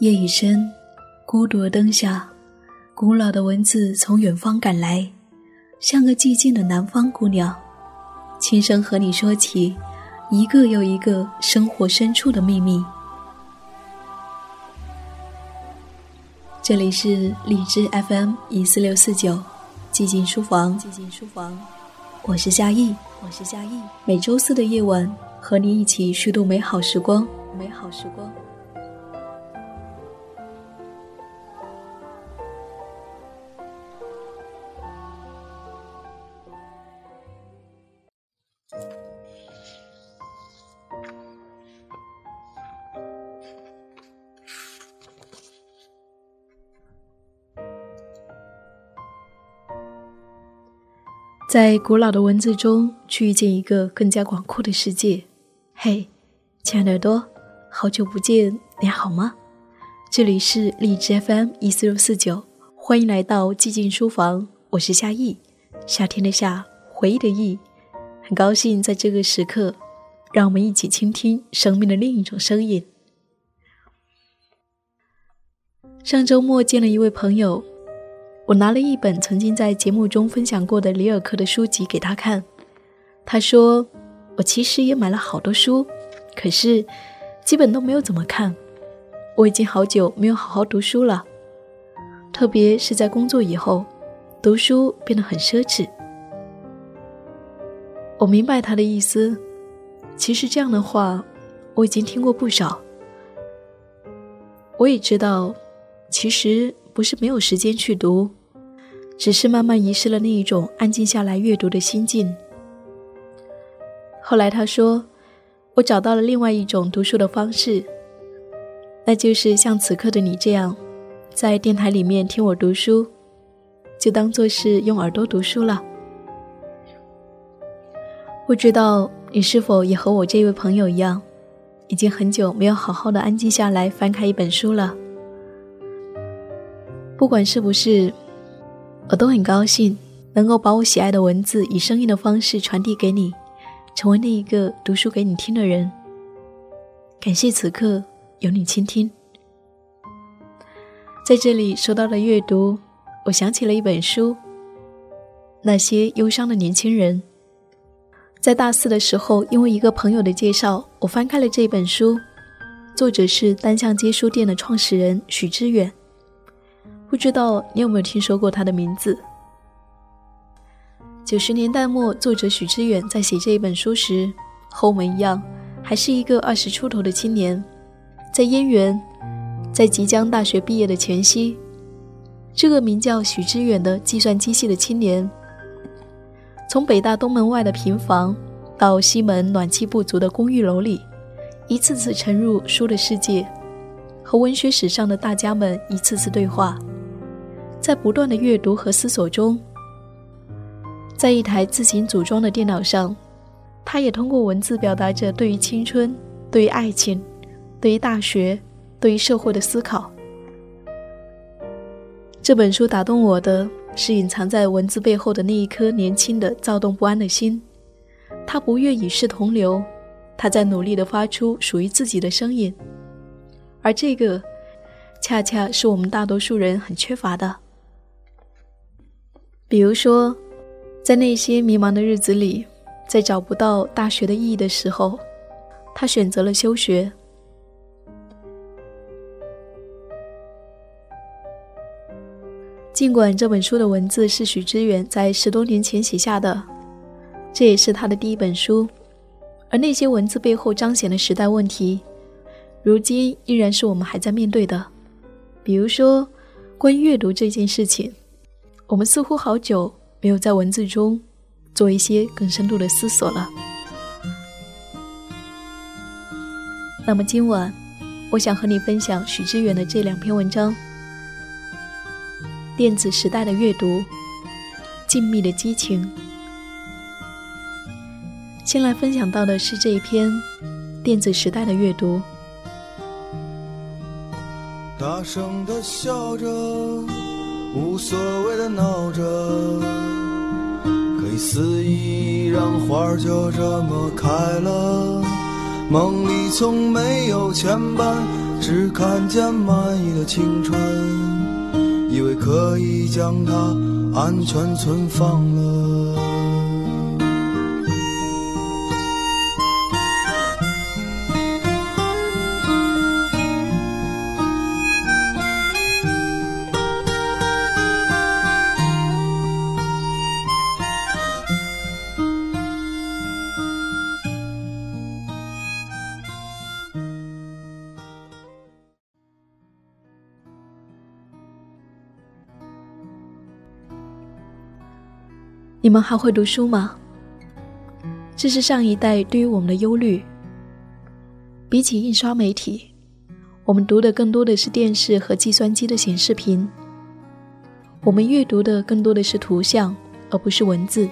夜已深，孤独的灯下，古老的文字从远方赶来，像个寂静的南方姑娘，轻声和你说起一个又一个生活深处的秘密。这里是荔枝 FM 一四六四九，寂静书房。寂静书房，我是夏意，我是夏意。每周四的夜晚，和你一起虚度美好时光，美好时光。在古老的文字中，去遇见一个更加广阔的世界。嘿，亲爱的耳朵，好久不见，你好吗？这里是荔枝 FM 一四六四九，欢迎来到寂静书房，我是夏意，夏天的夏，回忆的忆，很高兴在这个时刻，让我们一起倾听生命的另一种声音。上周末见了一位朋友。我拿了一本曾经在节目中分享过的里尔克的书籍给他看，他说：“我其实也买了好多书，可是基本都没有怎么看。我已经好久没有好好读书了，特别是在工作以后，读书变得很奢侈。”我明白他的意思，其实这样的话我已经听过不少。我也知道，其实不是没有时间去读。只是慢慢遗失了那一种安静下来阅读的心境。后来他说：“我找到了另外一种读书的方式，那就是像此刻的你这样，在电台里面听我读书，就当做是用耳朵读书了。”不知道你是否也和我这位朋友一样，已经很久没有好好的安静下来翻开一本书了。不管是不是。我都很高兴能够把我喜爱的文字以声音的方式传递给你，成为那一个读书给你听的人。感谢此刻有你倾听。在这里说到了阅读，我想起了一本书《那些忧伤的年轻人》。在大四的时候，因为一个朋友的介绍，我翻开了这本书，作者是单向街书店的创始人许知远。不知道你有没有听说过他的名字？九十年代末，作者许知远在写这一本书时，和我们一样，还是一个二十出头的青年，在燕园，在即将大学毕业的前夕，这个名叫许知远的计算机系的青年，从北大东门外的平房，到西门暖气不足的公寓楼里，一次次沉入书的世界，和文学史上的大家们一次次对话。在不断的阅读和思索中，在一台自行组装的电脑上，他也通过文字表达着对于青春、对于爱情、对于大学、对于社会的思考。这本书打动我的是隐藏在文字背后的那一颗年轻的躁动不安的心。他不愿与世同流，他在努力的发出属于自己的声音，而这个，恰恰是我们大多数人很缺乏的。比如说，在那些迷茫的日子里，在找不到大学的意义的时候，他选择了休学。尽管这本书的文字是许知远在十多年前写下的，这也是他的第一本书，而那些文字背后彰显的时代问题，如今依然是我们还在面对的。比如说，关于阅读这件事情。我们似乎好久没有在文字中做一些更深度的思索了。那么今晚，我想和你分享许知远的这两篇文章：电子时代的阅读，静谧的激情。先来分享到的是这一篇电子时代的阅读。大声的笑着。无所谓的闹着，可以肆意让花儿就这么开了。梦里从没有牵绊，只看见满意的青春，以为可以将它安全存放了。你们还会读书吗？这是上一代对于我们的忧虑。比起印刷媒体，我们读的更多的是电视和计算机的显示屏。我们阅读的更多的是图像，而不是文字。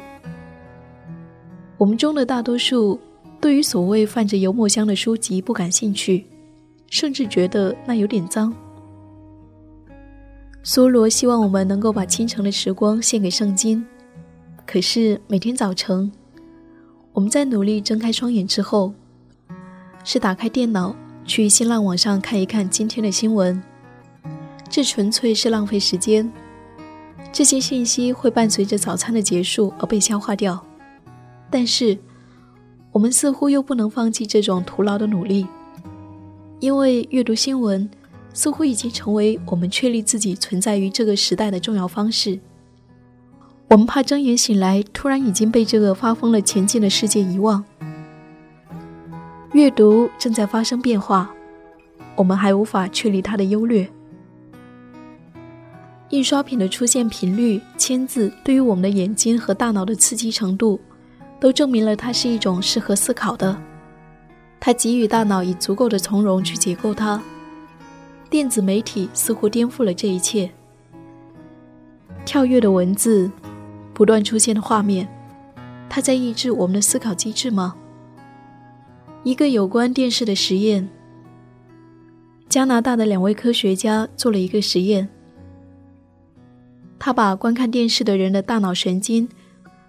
我们中的大多数对于所谓泛着油墨香的书籍不感兴趣，甚至觉得那有点脏。梭罗希望我们能够把清晨的时光献给圣经。可是每天早晨，我们在努力睁开双眼之后，是打开电脑去新浪网上看一看今天的新闻。这纯粹是浪费时间。这些信息会伴随着早餐的结束而被消化掉，但是我们似乎又不能放弃这种徒劳的努力，因为阅读新闻似乎已经成为我们确立自己存在于这个时代的重要方式。我们怕睁眼醒来，突然已经被这个发疯了前进的世界遗忘。阅读正在发生变化，我们还无法确立它的优劣。印刷品的出现频率、签字对于我们的眼睛和大脑的刺激程度，都证明了它是一种适合思考的。它给予大脑以足够的从容去解构它。电子媒体似乎颠覆了这一切。跳跃的文字。不断出现的画面，它在抑制我们的思考机制吗？一个有关电视的实验。加拿大的两位科学家做了一个实验，他把观看电视的人的大脑神经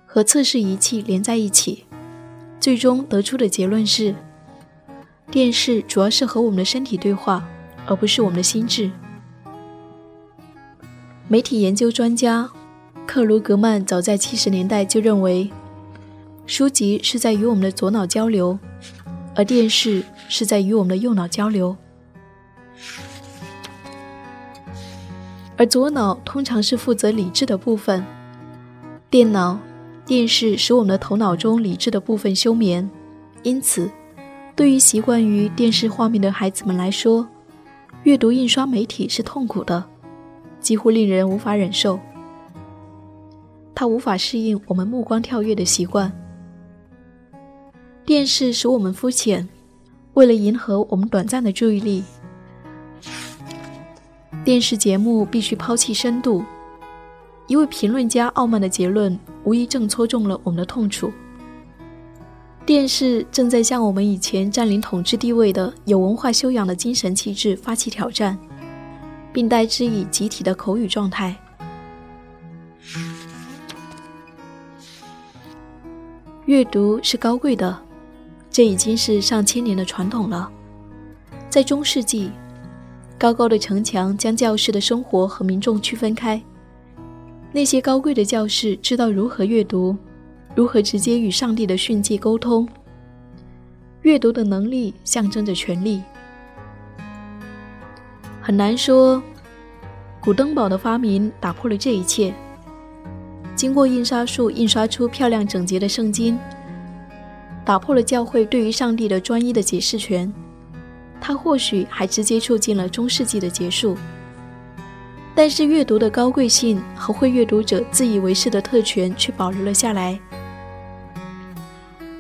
和测试仪器连在一起，最终得出的结论是：电视主要是和我们的身体对话，而不是我们的心智。媒体研究专家。克鲁格曼早在七十年代就认为，书籍是在与我们的左脑交流，而电视是在与我们的右脑交流。而左脑通常是负责理智的部分，电脑、电视使我们的头脑中理智的部分休眠。因此，对于习惯于电视画面的孩子们来说，阅读印刷媒体是痛苦的，几乎令人无法忍受。他无法适应我们目光跳跃的习惯。电视使我们肤浅，为了迎合我们短暂的注意力，电视节目必须抛弃深度。一位评论家傲慢的结论，无疑正戳中了我们的痛处。电视正在向我们以前占领统治地位的有文化修养的精神气质发起挑战，并代之以集体的口语状态。阅读是高贵的，这已经是上千年的传统了。在中世纪，高高的城墙将教士的生活和民众区分开。那些高贵的教士知道如何阅读，如何直接与上帝的训诫沟通。阅读的能力象征着权力。很难说，古登堡的发明打破了这一切。经过印刷术印刷出漂亮整洁的圣经，打破了教会对于上帝的专一的解释权。它或许还直接促进了中世纪的结束。但是阅读的高贵性和会阅读者自以为是的特权却保留了下来。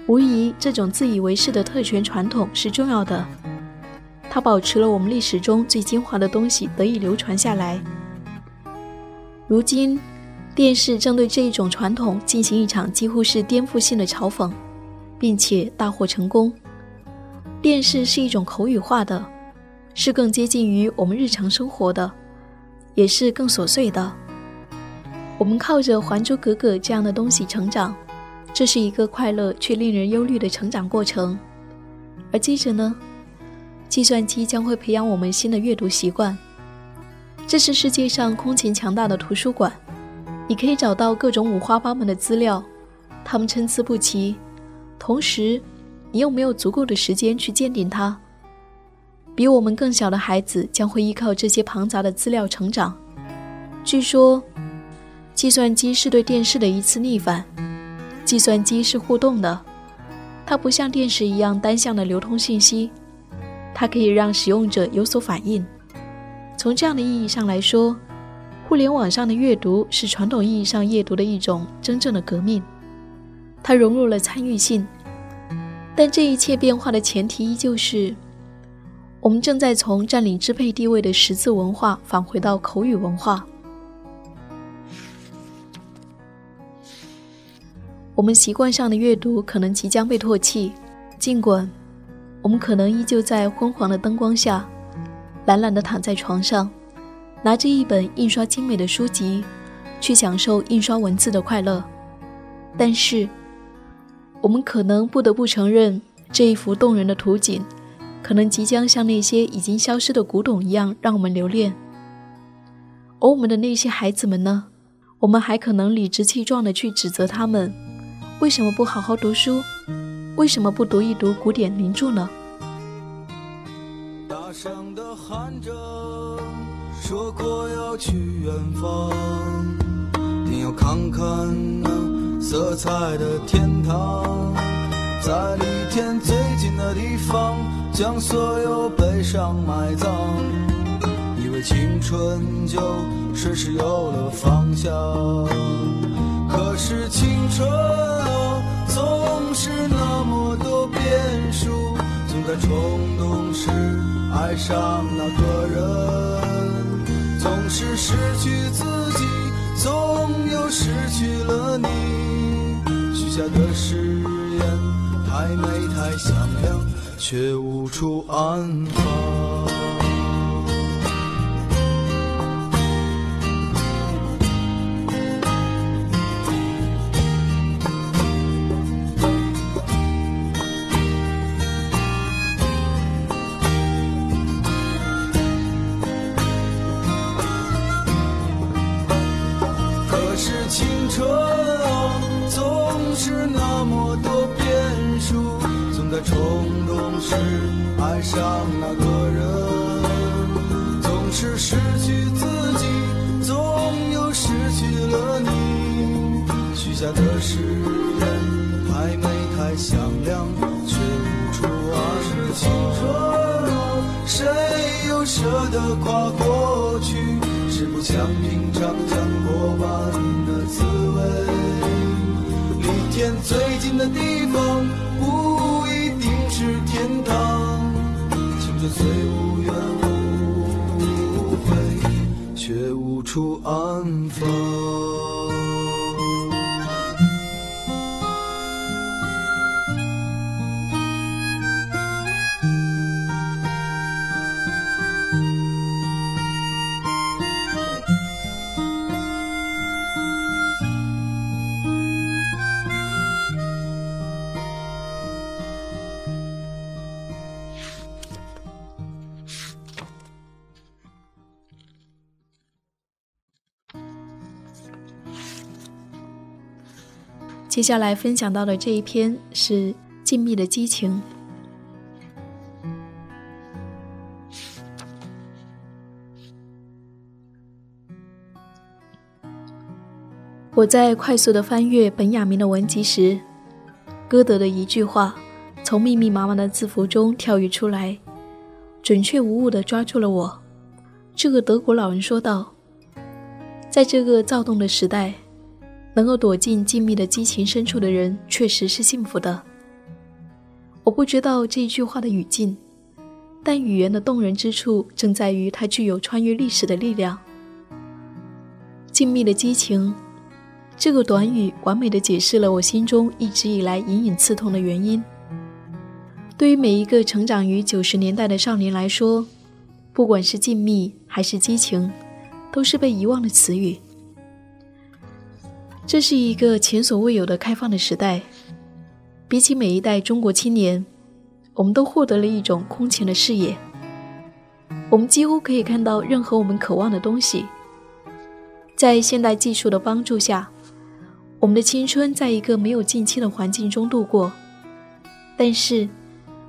无疑，这种自以为是的特权传统是重要的，它保持了我们历史中最精华的东西得以流传下来。如今。电视正对这一种传统进行一场几乎是颠覆性的嘲讽，并且大获成功。电视是一种口语化的，是更接近于我们日常生活的，也是更琐碎的。我们靠着《还珠格格》这样的东西成长，这是一个快乐却令人忧虑的成长过程。而接着呢，计算机将会培养我们新的阅读习惯。这是世界上空前强大的图书馆，你可以找到各种五花八门的资料，它们参差不齐。同时，你有没有足够的时间去鉴定它？比我们更小的孩子将会依靠这些庞杂的资料成长。据说，计算机是对电视的一次逆反。计算机是互动的，它不像电视一样单向的流通信息，它可以让使用者有所反应。从这样的意义上来说，互联网上的阅读是传统意义上阅读的一种真正的革命。它融入了参与性，但这一切变化的前提依旧是。我们正在从占领支配地位的识字文化返回到口语文化。我们习惯上的阅读可能即将被唾弃，尽管我们可能依旧在昏黄的灯光下，懒懒地躺在床上，拿着一本印刷精美的书籍，去享受印刷文字的快乐。但是，我们可能不得不承认这一幅动人的图景。可能即将像那些已经消失的古董一样让我们留恋，而我们的那些孩子们呢？我们还可能理直气壮地去指责他们，为什么不好好读书？为什么不读一读古典名著呢？大声的喊着，说过要去远方，定要看看那色彩的天堂，在离天最近的地方。将所有悲伤埋葬，以为青春就顺势有了方向。可是青春啊，总是那么多变数，总在冲动时爱上那个人，总是失去自己，总有失去了你。许下的誓言太美太响亮。却无处安放。青春啊，总是那么多变数，总在冲。动时爱上那个人，总是失去自己，总有失去了你。许下的誓言还没太响亮，却无处安放。谁又舍得跨过去？想品尝将过半的滋味。离天最近的地方，不一定是天堂。青春虽无怨无悔，却无处安放。接下来分享到的这一篇是《静谧的激情》。我在快速的翻阅本雅明的文集时，歌德的一句话从密密麻麻的字符中跳跃出来，准确无误地抓住了我。这个德国老人说道：“在这个躁动的时代。”能够躲进静谧的激情深处的人，确实是幸福的。我不知道这一句话的语境，但语言的动人之处正在于它具有穿越历史的力量。静谧的激情，这个短语完美的解释了我心中一直以来隐隐刺痛的原因。对于每一个成长于九十年代的少年来说，不管是静谧还是激情，都是被遗忘的词语。这是一个前所未有的开放的时代，比起每一代中国青年，我们都获得了一种空前的视野。我们几乎可以看到任何我们渴望的东西。在现代技术的帮助下，我们的青春在一个没有近亲的环境中度过。但是，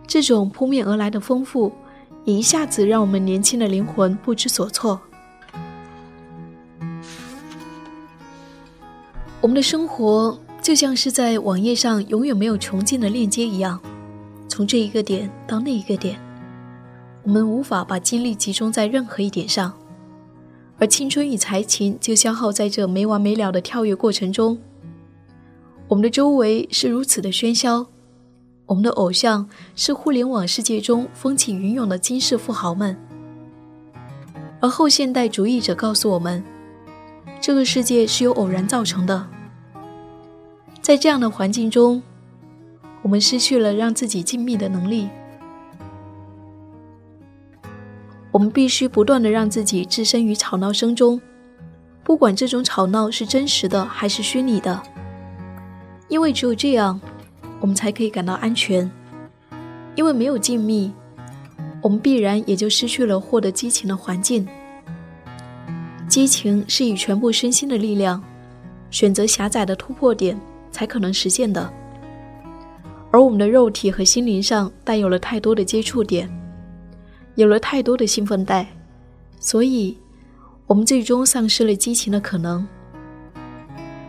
这种扑面而来的丰富，也一下子让我们年轻的灵魂不知所措。我们的生活就像是在网页上永远没有穷尽的链接一样，从这一个点到那一个点，我们无法把精力集中在任何一点上，而青春与才情就消耗在这没完没了的跳跃过程中。我们的周围是如此的喧嚣，我们的偶像是互联网世界中风起云涌的金世富豪们，而后现代主义者告诉我们。这个世界是由偶然造成的，在这样的环境中，我们失去了让自己静谧的能力。我们必须不断的让自己置身于吵闹声中，不管这种吵闹是真实的还是虚拟的，因为只有这样，我们才可以感到安全。因为没有静谧，我们必然也就失去了获得激情的环境。激情是以全部身心的力量，选择狭窄的突破点才可能实现的。而我们的肉体和心灵上带有了太多的接触点，有了太多的兴奋带，所以，我们最终丧失了激情的可能。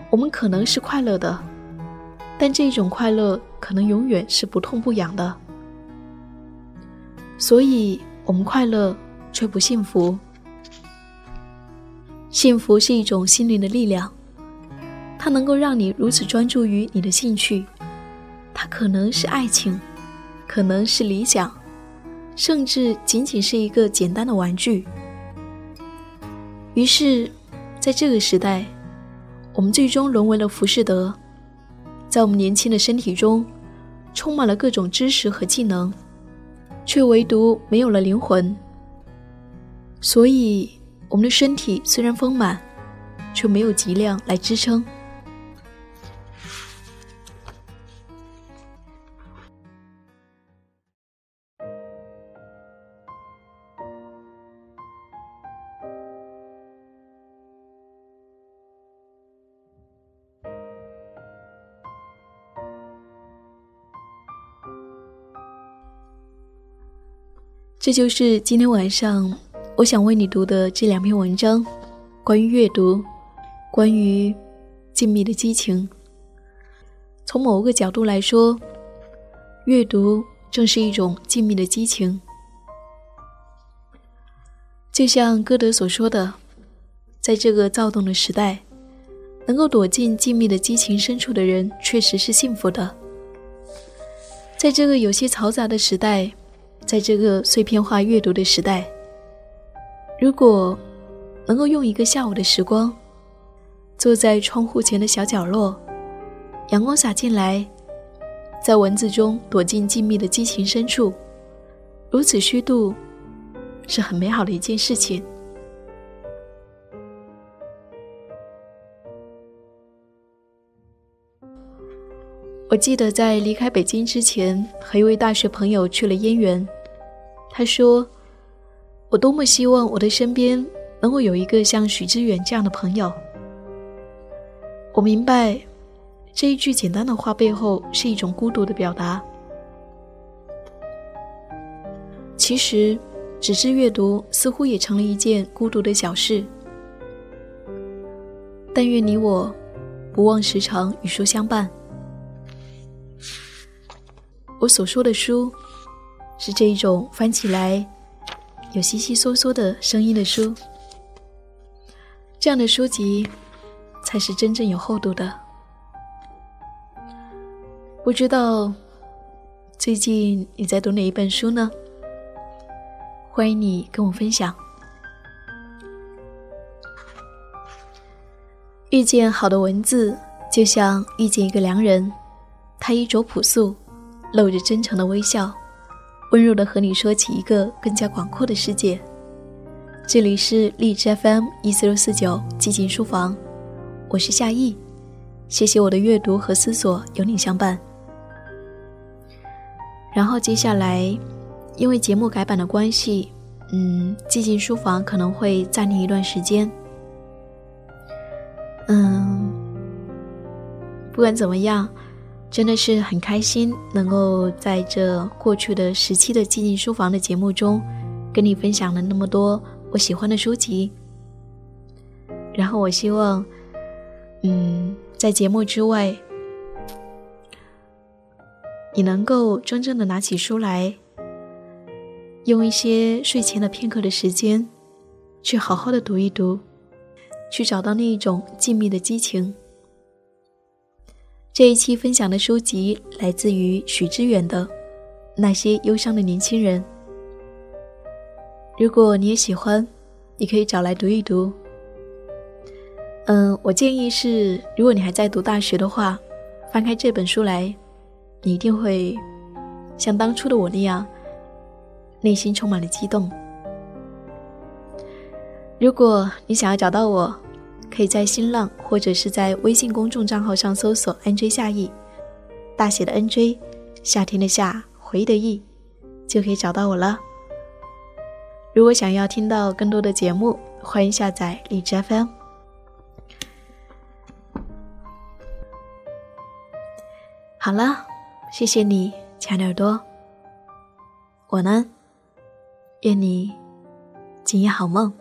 我们可能是快乐的，但这种快乐可能永远是不痛不痒的。所以，我们快乐却不幸福。幸福是一种心灵的力量，它能够让你如此专注于你的兴趣。它可能是爱情，可能是理想，甚至仅仅是一个简单的玩具。于是，在这个时代，我们最终沦为了浮士德，在我们年轻的身体中，充满了各种知识和技能，却唯独没有了灵魂。所以。我们的身体虽然丰满，却没有脊梁来支撑。这就是今天晚上。我想为你读的这两篇文章，关于阅读，关于静谧的激情。从某个角度来说，阅读正是一种静谧的激情。就像歌德所说的，在这个躁动的时代，能够躲进静谧的激情深处的人，确实是幸福的。在这个有些嘈杂的时代，在这个碎片化阅读的时代。如果能够用一个下午的时光，坐在窗户前的小角落，阳光洒进来，在文字中躲进静谧的激情深处，如此虚度，是很美好的一件事情。我记得在离开北京之前，和一位大学朋友去了燕园，他说。我多么希望我的身边能够有一个像许知远这样的朋友。我明白，这一句简单的话背后是一种孤独的表达。其实，纸质阅读似乎也成了一件孤独的小事。但愿你我不忘时常与书相伴。我所说的书，是这一种翻起来。有悉悉嗦嗦的声音的书，这样的书籍才是真正有厚度的。不知道最近你在读哪一本书呢？欢迎你跟我分享。遇见好的文字，就像遇见一个良人，他衣着朴素，露着真诚的微笑。温柔的和你说起一个更加广阔的世界。这里是荔枝 FM 一四六四九寂静书房，我是夏意。谢谢我的阅读和思索有你相伴。然后接下来，因为节目改版的关系，嗯，寂静书房可能会暂停一段时间。嗯，不管怎么样，真的是很开心能够在这过去的十期的寂静书房的节目中，跟你分享了那么多我喜欢的书籍。然后我希望，嗯，在节目之外。你能够真正的拿起书来，用一些睡前的片刻的时间，去好好的读一读，去找到那一种静谧的激情。这一期分享的书籍来自于许知远的《那些忧伤的年轻人》。如果你也喜欢，你可以找来读一读。嗯，我建议是，如果你还在读大学的话，翻开这本书来。你一定会像当初的我那样，内心充满了激动。如果你想要找到我，可以在新浪或者是在微信公众账号上搜索 “nj 夏意”，大写的 “nj”，夏天的夏，回忆的忆，就可以找到我了。如果想要听到更多的节目，欢迎下载荔枝 FM。好了。谢谢你，亲爱的耳朵。我呢，愿你今夜好梦。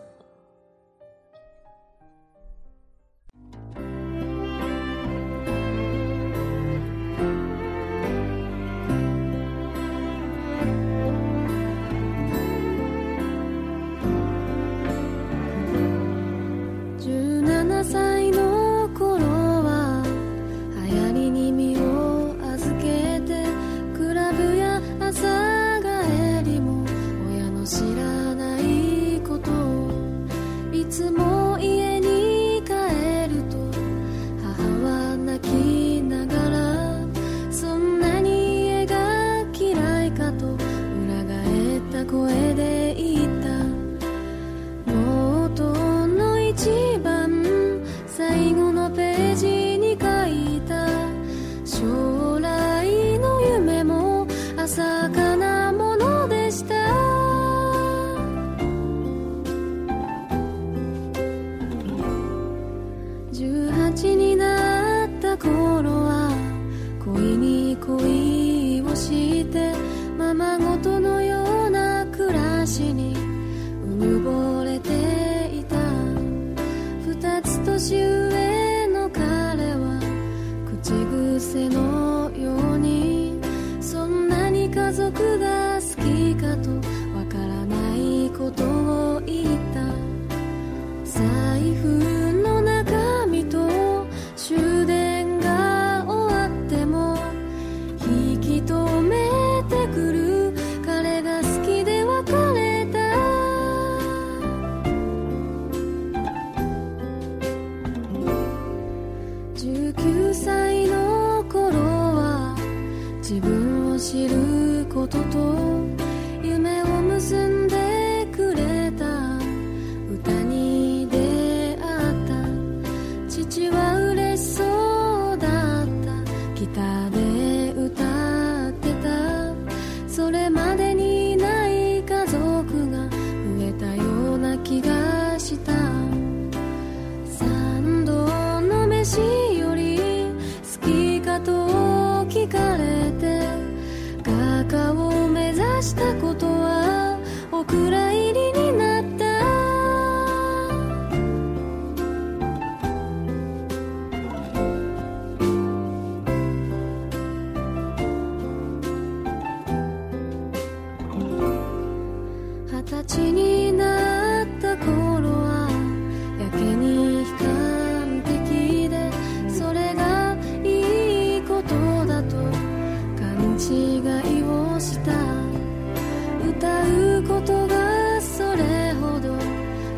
ことがそれほど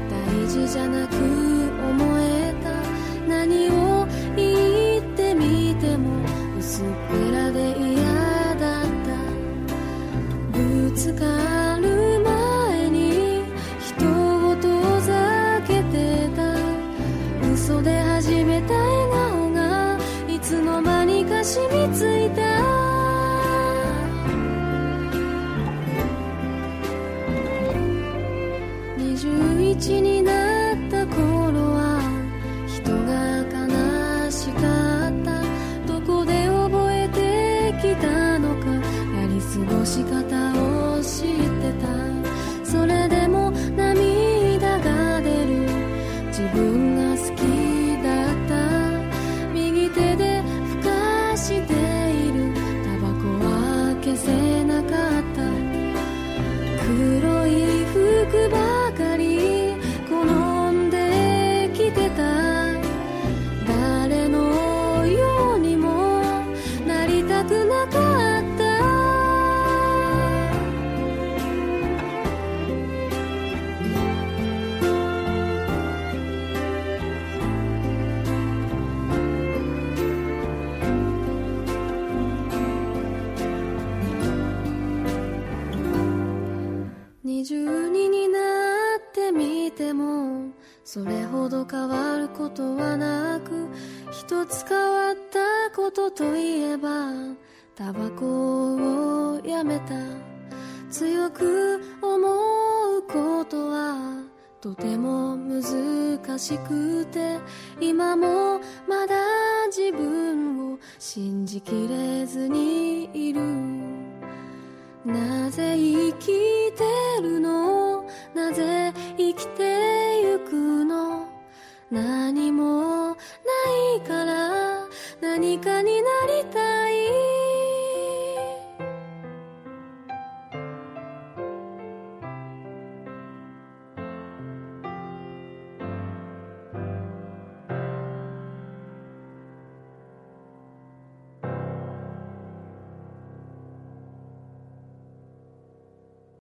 大事じゃなく自分ればタバコをやめた。強く思うことはとても難しくて今もまだ自分を信じきれずにいる。なぜ生きてるの？なぜ生きてゆくの？何もないから何かになりたい